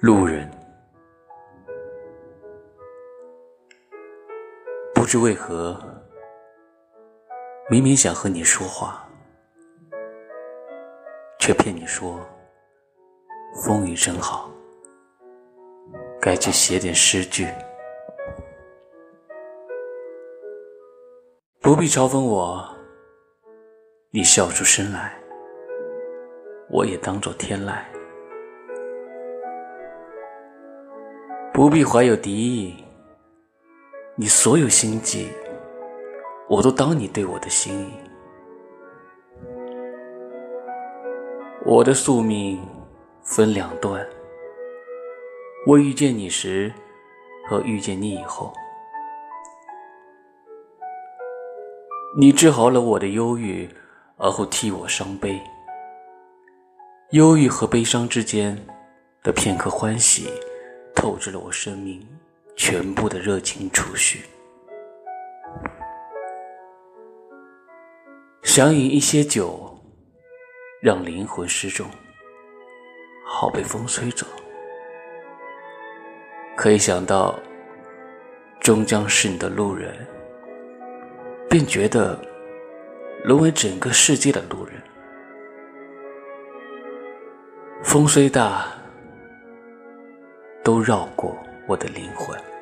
路人，不知为何，明明想和你说话，却骗你说风雨正好，该去写点诗句。不必嘲讽我，你笑出声来，我也当作天籁。不必怀有敌意，你所有心计，我都当你对我的心意。我的宿命分两段，我遇见你时和遇见你以后，你治好了我的忧郁，而后替我伤悲。忧郁和悲伤之间的片刻欢喜。透支了我生命全部的热情储蓄，想饮一些酒，让灵魂失重，好被风吹走。可以想到，终将是你的路人，便觉得沦为整个世界的路人。风虽大。都绕过我的灵魂。